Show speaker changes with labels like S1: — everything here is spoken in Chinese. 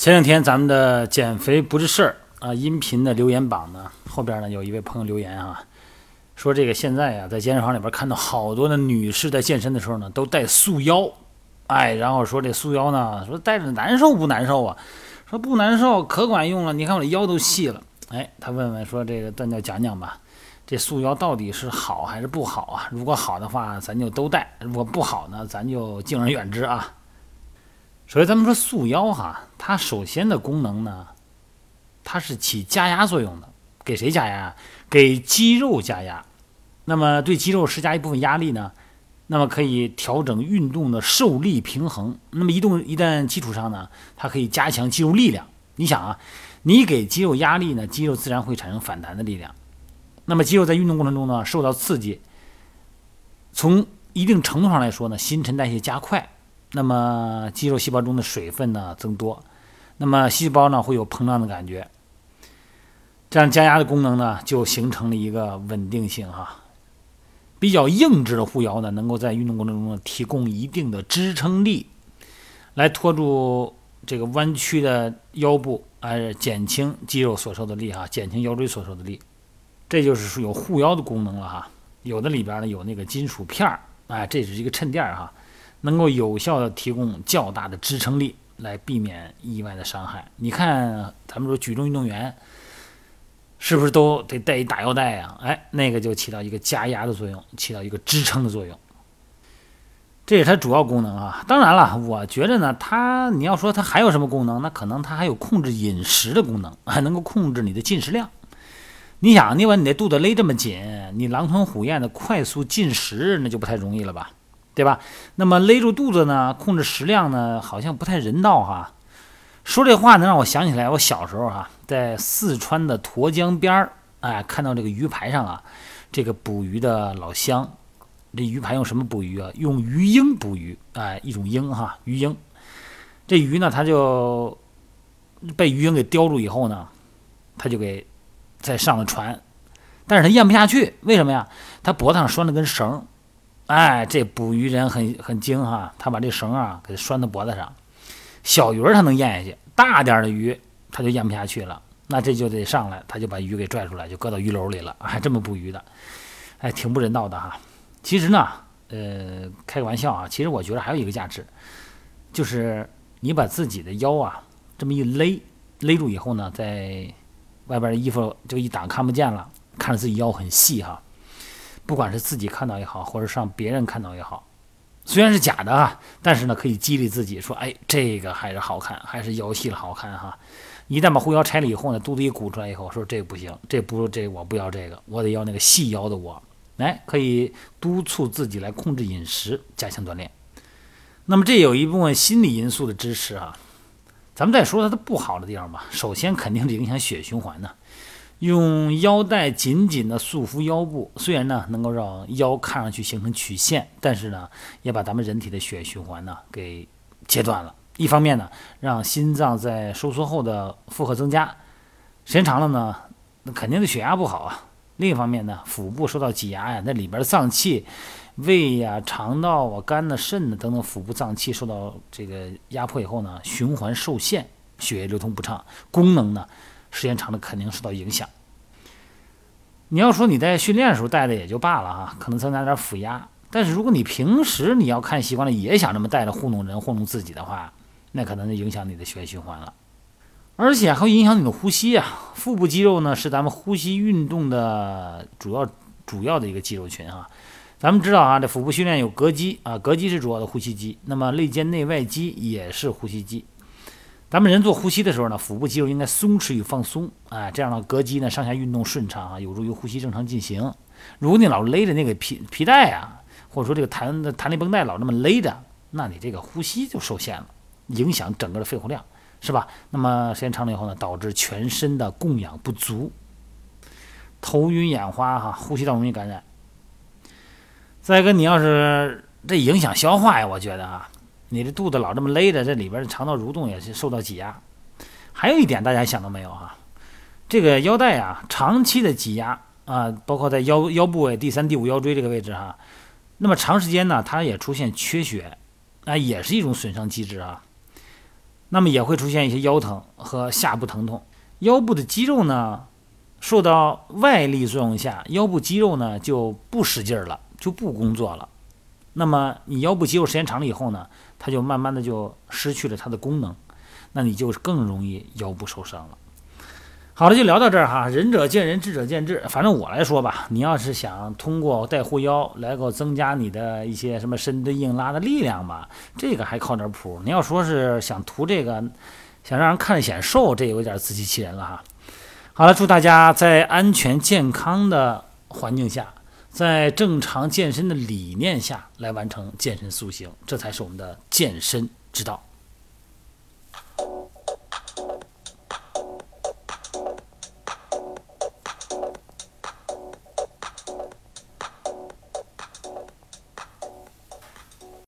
S1: 前两天咱们的减肥不是事儿啊，音频的留言榜呢，后边呢有一位朋友留言啊，说这个现在呀，在健身房里边看到好多的女士在健身的时候呢，都带束腰，哎，然后说这束腰呢，说带着难受不难受啊？说不难受，可管用了。你看我的腰都细了，哎，他问问说这个段教讲讲吧，这束腰到底是好还是不好啊？如果好的话，咱就都带；如果不好呢，咱就敬而远之啊。首先，咱们说束腰哈，它首先的功能呢，它是起加压作用的。给谁加压？给肌肉加压。那么对肌肉施加一部分压力呢，那么可以调整运动的受力平衡。那么移动一旦基础上呢，它可以加强肌肉力量。你想啊，你给肌肉压力呢，肌肉自然会产生反弹的力量。那么肌肉在运动过程中呢，受到刺激，从一定程度上来说呢，新陈代谢加快。那么肌肉细胞中的水分呢增多，那么细胞呢会有膨胀的感觉，这样加压的功能呢就形成了一个稳定性哈。比较硬质的护腰呢，能够在运动过程中呢提供一定的支撑力，来托住这个弯曲的腰部，哎，减轻肌肉所受的力哈，减轻腰椎所受的力，这就是说有护腰的功能了哈。有的里边呢有那个金属片儿，哎，这是一个衬垫哈。能够有效的提供较大的支撑力，来避免意外的伤害。你看，咱们说举重运动员，是不是都得带一大腰带啊？哎，那个就起到一个加压的作用，起到一个支撑的作用。这是它主要功能啊。当然了，我觉得呢，它你要说它还有什么功能，那可能它还有控制饮食的功能，还能够控制你的进食量。你想，你把你的肚子勒这么紧，你狼吞虎咽的快速进食，那就不太容易了吧？对吧？那么勒住肚子呢，控制食量呢，好像不太人道哈。说这话能让我想起来，我小时候哈，在四川的沱江边儿，哎，看到这个鱼排上啊，这个捕鱼的老乡，这鱼排用什么捕鱼啊？用鱼鹰捕鱼，哎，一种鹰哈，鱼鹰。这鱼呢，它就被鱼鹰给叼住以后呢，它就给再上了船，但是它咽不下去，为什么呀？它脖子上拴了根绳。哎，这捕鱼人很很精哈，他把这绳啊给拴到脖子上，小鱼儿他能咽下去，大点的鱼他就咽不下去了，那这就得上来，他就把鱼给拽出来，就搁到鱼篓里了，还这么捕鱼的，哎，挺不人道的哈。其实呢，呃，开个玩笑啊，其实我觉得还有一个价值，就是你把自己的腰啊这么一勒，勒住以后呢，在外边的衣服就一挡看不见了，看着自己腰很细哈。不管是自己看到也好，或者让别人看到也好，虽然是假的啊，但是呢，可以激励自己说：“哎，这个还是好看，还是腰细了好看哈。”一旦把护腰拆了以后呢，肚子一鼓出来以后，说这不行，这不这我不要这个，我得要那个细腰的我。来，可以督促自己来控制饮食，加强锻炼。那么这有一部分心理因素的支持啊。咱们再说它的不好的地方吧。首先肯定是影响血循环呢。用腰带紧紧地束缚腰部，虽然呢能够让腰看上去形成曲线，但是呢也把咱们人体的血液循环呢给切断了。一方面呢让心脏在收缩后的负荷增加，时间长了呢那肯定是血压不好啊。另一方面呢腹部受到挤压呀，那里边的脏器、胃呀、肠道啊、肝呐、肾呐等等腹部脏器受到这个压迫以后呢，循环受限，血液流通不畅，功能呢。时间长了肯定受到影响。你要说你在训练的时候带的也就罢了哈，可能增加点腹压。但是如果你平时你要看习惯了，也想这么带着糊弄人、糊弄自己的话，那可能就影响你的血液循环了，而且还会影响你的呼吸啊。腹部肌肉呢是咱们呼吸运动的主要主要的一个肌肉群啊。咱们知道啊，这腹部训练有膈肌啊，膈肌是主要的呼吸肌，那么肋间内外肌也是呼吸肌。咱们人做呼吸的时候呢，腹部肌肉应该松弛与放松，哎，这样呢，膈肌呢上下运动顺畅啊，有助于呼吸正常进行。如果你老勒着那个皮皮带啊，或者说这个弹弹力绷带老那么勒着，那你这个呼吸就受限了，影响整个的肺活量，是吧？那么时间长了以后呢，导致全身的供氧不足，头晕眼花哈，呼吸道容易感染。再一个，你要是这影响消化呀，我觉得啊。你的肚子老这么勒着，这里边的肠道蠕动也是受到挤压。还有一点，大家想到没有哈？这个腰带啊，长期的挤压啊，包括在腰腰部位第三、第五腰椎这个位置哈，那么长时间呢，它也出现缺血，啊，也是一种损伤机制啊。那么也会出现一些腰疼和下部疼痛。腰部的肌肉呢，受到外力作用下，腰部肌肉呢就不使劲了，就不工作了。那么你腰部肌肉时间长了以后呢，它就慢慢的就失去了它的功能，那你就更容易腰部受伤了。好了，就聊到这儿哈。仁者见仁，智者见智。反正我来说吧，你要是想通过带护腰来够增加你的一些什么深蹲、硬拉的力量吧，这个还靠点谱。你要说是想图这个，想让人看着显瘦，这有点自欺欺人了哈。好了，祝大家在安全健康的环境下，在正常健身的理念下来完成健身塑形这才是我们的健身之道。